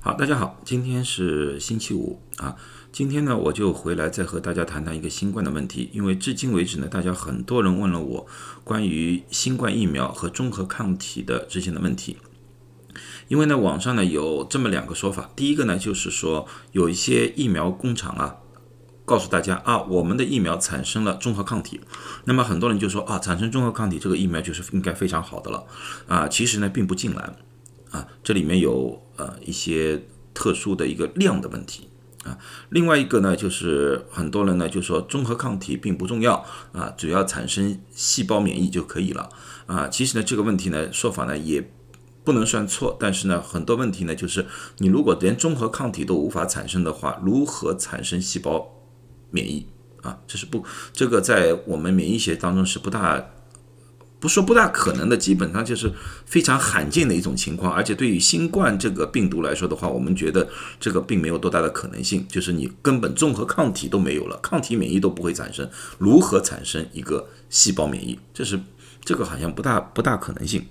好，大家好，今天是星期五啊。今天呢，我就回来再和大家谈谈一个新冠的问题。因为至今为止呢，大家很多人问了我关于新冠疫苗和中和抗体的之间的问题。因为呢，网上呢有这么两个说法。第一个呢，就是说有一些疫苗工厂啊，告诉大家啊，我们的疫苗产生了中和抗体。那么很多人就说啊，产生中和抗体这个疫苗就是应该非常好的了啊。其实呢，并不尽然。啊，这里面有呃一些特殊的一个量的问题啊。另外一个呢，就是很多人呢就说中和抗体并不重要啊，只要产生细胞免疫就可以了啊。其实呢，这个问题呢说法呢也不能算错，但是呢很多问题呢就是你如果连中和抗体都无法产生的话，如何产生细胞免疫啊？这是不这个在我们免疫学当中是不大。不说不大可能的，基本上就是非常罕见的一种情况。而且对于新冠这个病毒来说的话，我们觉得这个并没有多大的可能性，就是你根本综合抗体都没有了，抗体免疫都不会产生，如何产生一个细胞免疫？这是这个好像不大不大可能性。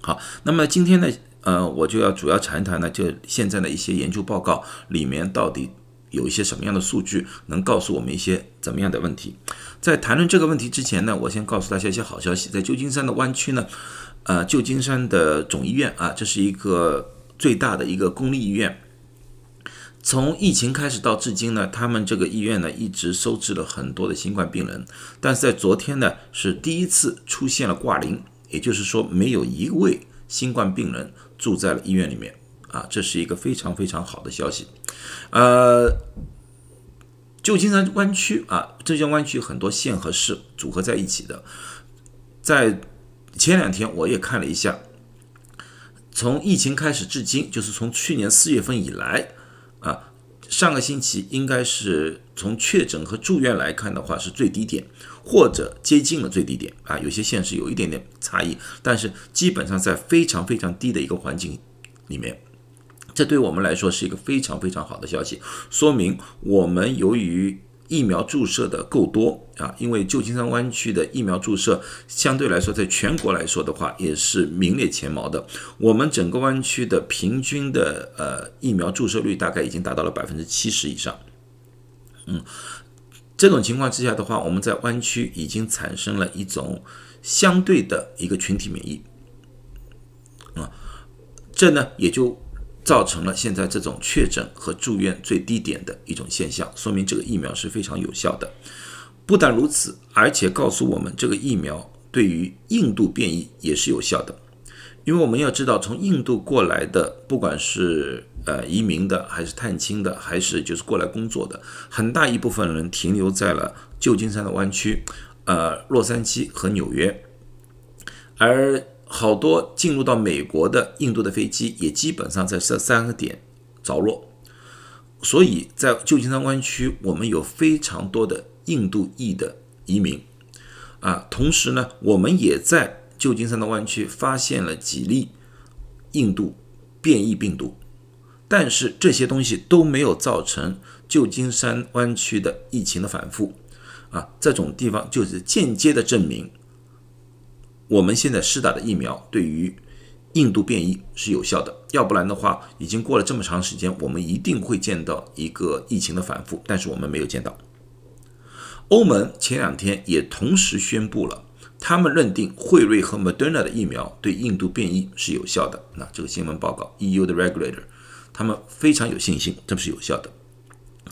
好，那么今天呢，呃，我就要主要谈一谈呢，就现在的一些研究报告里面到底。有一些什么样的数据能告诉我们一些怎么样的问题？在谈论这个问题之前呢，我先告诉大家一些好消息。在旧金山的湾区呢，呃，旧金山的总医院啊，这是一个最大的一个公立医院。从疫情开始到至今呢，他们这个医院呢一直收治了很多的新冠病人，但是在昨天呢是第一次出现了挂零，也就是说没有一位新冠病人住在了医院里面。啊，这是一个非常非常好的消息。呃，旧金山湾区啊，浙江湾区很多县和市组合在一起的。在前两天我也看了一下，从疫情开始至今，就是从去年四月份以来啊，上个星期应该是从确诊和住院来看的话是最低点，或者接近了最低点啊。有些县是有一点点差异，但是基本上在非常非常低的一个环境里面。这对我们来说是一个非常非常好的消息，说明我们由于疫苗注射的够多啊，因为旧金山湾区的疫苗注射相对来说，在全国来说的话，也是名列前茅的。我们整个湾区的平均的呃疫苗注射率大概已经达到了百分之七十以上。嗯，这种情况之下的话，我们在湾区已经产生了一种相对的一个群体免疫。啊，这呢也就。造成了现在这种确诊和住院最低点的一种现象，说明这个疫苗是非常有效的。不但如此，而且告诉我们这个疫苗对于印度变异也是有效的。因为我们要知道，从印度过来的，不管是呃移民的，还是探亲的，还是就是过来工作的，很大一部分人停留在了旧金山的湾区、呃洛杉矶和纽约，而。好多进入到美国的印度的飞机也基本上在这三个点着落，所以在旧金山湾区，我们有非常多的印度裔的移民啊。同时呢，我们也在旧金山的湾区发现了几例印度变异病毒，但是这些东西都没有造成旧金山湾区的疫情的反复啊。这种地方就是间接的证明。我们现在施打的疫苗对于印度变异是有效的，要不然的话，已经过了这么长时间，我们一定会见到一个疫情的反复，但是我们没有见到。欧盟前两天也同时宣布了，他们认定辉瑞和 Moderna 的疫苗对印度变异是有效的。那这个新闻报告，EU 的 regulator，他们非常有信心，这是有效的。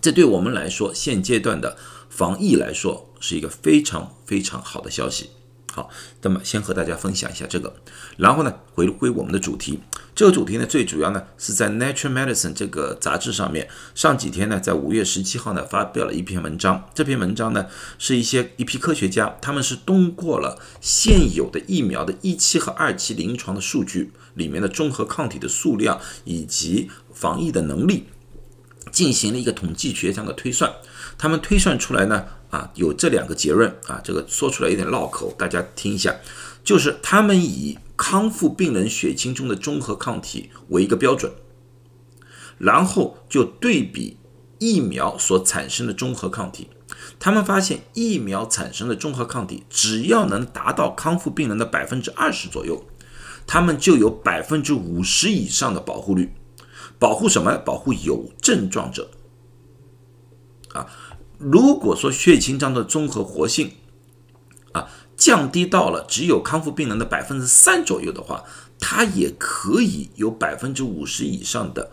这对我们来说，现阶段的防疫来说，是一个非常非常好的消息。好，那么先和大家分享一下这个，然后呢，回归我们的主题。这个主题呢，最主要呢是在《Nature Medicine》这个杂志上面，上几天呢，在五月十七号呢，发表了一篇文章。这篇文章呢，是一些一批科学家，他们是通过了现有的疫苗的一期和二期临床的数据里面的综合抗体的数量以及防疫的能力，进行了一个统计学上的推算。他们推算出来呢。啊，有这两个结论啊，这个说出来有点绕口，大家听一下，就是他们以康复病人血清中的中和抗体为一个标准，然后就对比疫苗所产生的中和抗体，他们发现疫苗产生的中和抗体只要能达到康复病人的百分之二十左右，他们就有百分之五十以上的保护率。保护什么？保护有症状者。啊，如果说血清障的综合活性啊降低到了只有康复病人的百分之三左右的话，它也可以有百分之五十以上的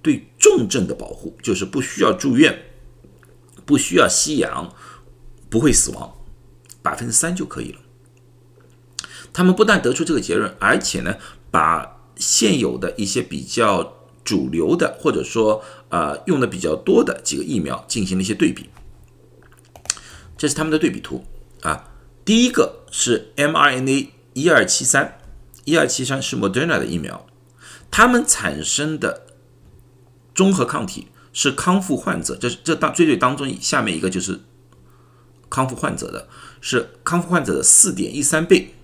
对重症的保护，就是不需要住院，不需要吸氧，不会死亡，百分之三就可以了。他们不但得出这个结论，而且呢，把现有的一些比较主流的，或者说呃用的比较多的几个疫苗进行了一些对比。这是他们的对比图啊。第一个是 mRNA 一二七三，一二七三是 Moderna 的疫苗，他们产生的综合抗体是康复患者，这是这当最最当中下面一个就是康复患者的，是康复患者的四点一三倍。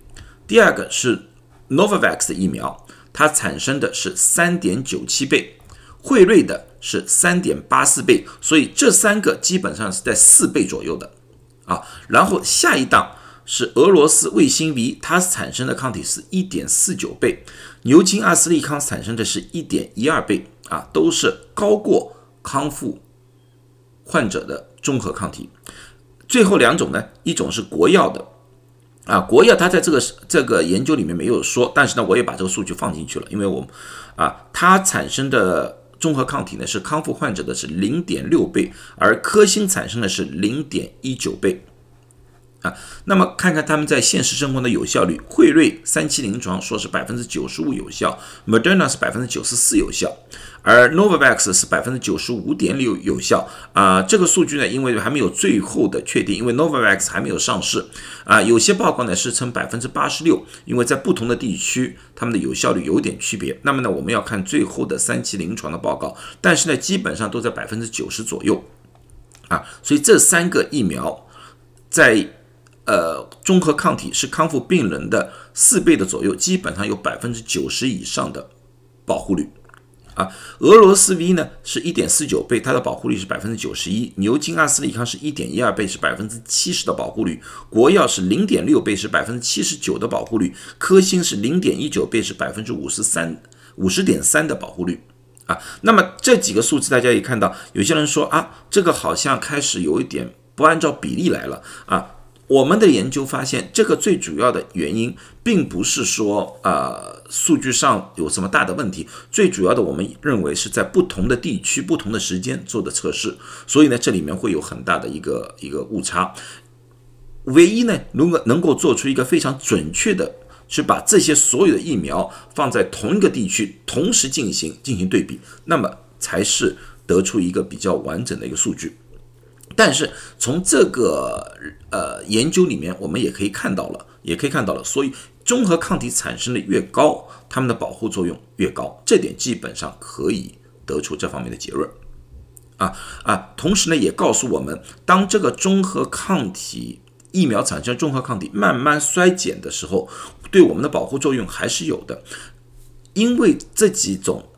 第二个是 Novavax 的疫苗，它产生的是三点九七倍，辉瑞的是三点八四倍，所以这三个基本上是在四倍左右的啊。然后下一档是俄罗斯卫星 V，它产生的抗体是一点四九倍，牛津阿斯利康产生的是一点一二倍啊，都是高过康复患者的综合抗体。最后两种呢，一种是国药的。啊，国药它在这个这个研究里面没有说，但是呢，我也把这个数据放进去了，因为我啊，它产生的综合抗体呢是康复患者的是零点六倍，而科兴产生的是零点一九倍。啊，那么看看他们在现实生活的有效率，辉瑞三期临床说是百分之九十五有效，Moderna 是百分之九十四有效，而 Novavax 是百分之九十五点六有效。啊，这个数据呢，因为还没有最后的确定，因为 Novavax 还没有上市。啊，有些报告呢是称百分之八十六，因为在不同的地区，他们的有效率有点区别。那么呢，我们要看最后的三期临床的报告，但是呢，基本上都在百分之九十左右。啊，所以这三个疫苗在呃，综合抗体是康复病人的四倍的左右，基本上有百分之九十以上的保护率啊。俄罗斯 V 呢是一点四九倍，它的保护率是百分之九十一。牛津阿斯利康是一点一二倍，是百分之七十的保护率。国药是零点六倍，是百分之七十九的保护率。科兴是零点一九倍，是百分之五十三五十点三的保护率啊。那么这几个数字大家也看到，有些人说啊，这个好像开始有一点不按照比例来了啊。我们的研究发现，这个最主要的原因并不是说，呃，数据上有什么大的问题。最主要的，我们认为是在不同的地区、不同的时间做的测试，所以呢，这里面会有很大的一个一个误差。唯一呢，如果能够做出一个非常准确的，去把这些所有的疫苗放在同一个地区同时进行进行对比，那么才是得出一个比较完整的一个数据。但是从这个呃研究里面，我们也可以看到了，也可以看到了，所以综合抗体产生的越高，它们的保护作用越高，这点基本上可以得出这方面的结论，啊啊，同时呢，也告诉我们，当这个综合抗体疫苗产生综合抗体慢慢衰减的时候，对我们的保护作用还是有的，因为这几种。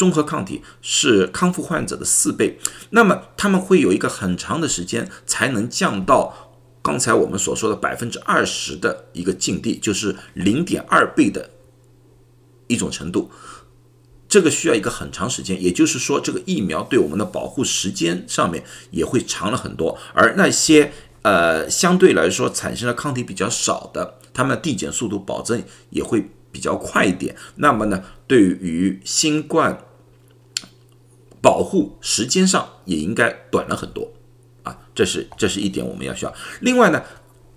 综合抗体是康复患者的四倍，那么他们会有一个很长的时间才能降到刚才我们所说的百分之二十的一个境地，就是零点二倍的一种程度。这个需要一个很长时间，也就是说，这个疫苗对我们的保护时间上面也会长了很多。而那些呃相对来说产生的抗体比较少的，他们递减速度保证也会比较快一点。那么呢，对于新冠。保护时间上也应该短了很多啊，这是这是一点我们要需要。另外呢，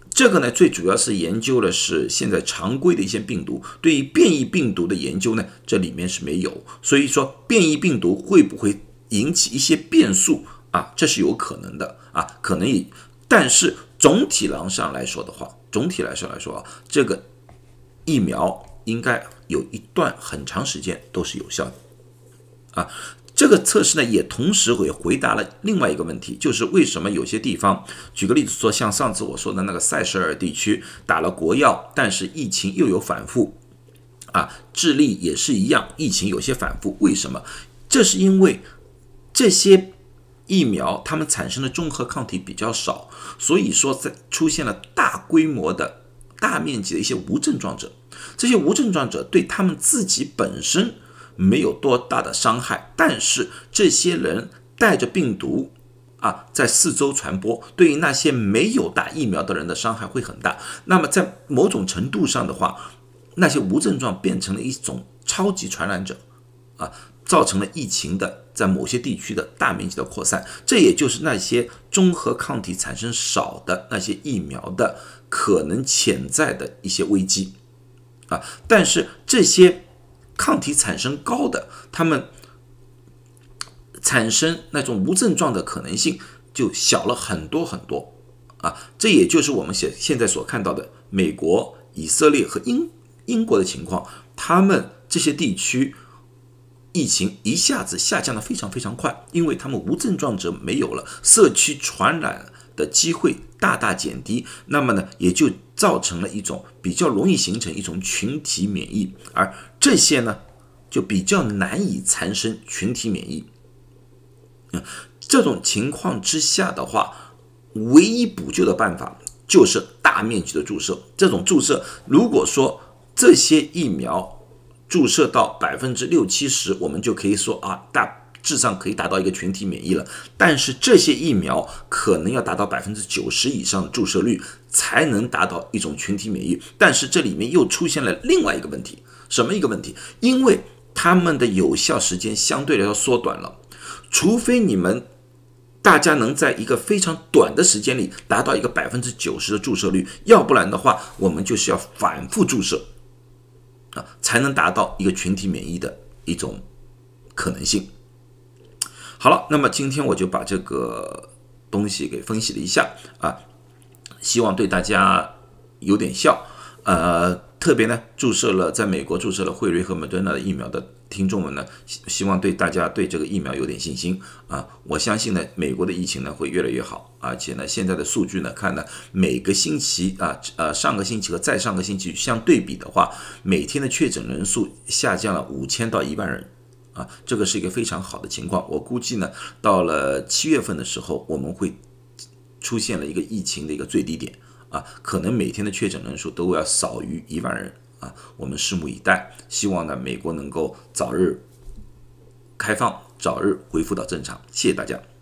这个呢最主要是研究的是现在常规的一些病毒，对于变异病毒的研究呢，这里面是没有。所以说变异病毒会不会引起一些变数啊？这是有可能的啊，可能也。但是总体上来说的话，总体来说来说啊，这个疫苗应该有一段很长时间都是有效的啊。这个测试呢，也同时会回答了另外一个问题，就是为什么有些地方，举个例子说，像上次我说的那个塞舌尔地区打了国药，但是疫情又有反复，啊，智利也是一样，疫情有些反复，为什么？这是因为这些疫苗它们产生的综合抗体比较少，所以说在出现了大规模的大面积的一些无症状者，这些无症状者对他们自己本身。没有多大的伤害，但是这些人带着病毒啊，在四周传播，对于那些没有打疫苗的人的伤害会很大。那么在某种程度上的话，那些无症状变成了一种超级传染者啊，造成了疫情的在某些地区的大面积的扩散。这也就是那些综合抗体产生少的那些疫苗的可能潜在的一些危机啊。但是这些。抗体产生高的，他们产生那种无症状的可能性就小了很多很多啊！这也就是我们现现在所看到的美国、以色列和英英国的情况，他们这些地区疫情一下子下降的非常非常快，因为他们无症状者没有了，社区传染的机会大大减低，那么呢，也就。造成了一种比较容易形成一种群体免疫，而这些呢就比较难以产生群体免疫。嗯，这种情况之下的话，唯一补救的办法就是大面积的注射。这种注射，如果说这些疫苗注射到百分之六七十，我们就可以说啊大。至上可以达到一个群体免疫了，但是这些疫苗可能要达到百分之九十以上的注射率才能达到一种群体免疫。但是这里面又出现了另外一个问题，什么一个问题？因为他们的有效时间相对来说缩短了，除非你们大家能在一个非常短的时间里达到一个百分之九十的注射率，要不然的话，我们就是要反复注射啊，才能达到一个群体免疫的一种可能性。好了，那么今天我就把这个东西给分析了一下啊，希望对大家有点效。呃，特别呢，注射了在美国注射了辉瑞和莫德纳的疫苗的听众们呢，希希望对大家对这个疫苗有点信心啊。我相信呢，美国的疫情呢会越来越好，而且呢，现在的数据呢看呢，每个星期啊，呃，上个星期和再上个星期相对比的话，每天的确诊人数下降了五千到一万人。啊，这个是一个非常好的情况。我估计呢，到了七月份的时候，我们会出现了一个疫情的一个最低点啊，可能每天的确诊人数都要少于一万人啊。我们拭目以待，希望呢，美国能够早日开放，早日恢复到正常。谢谢大家。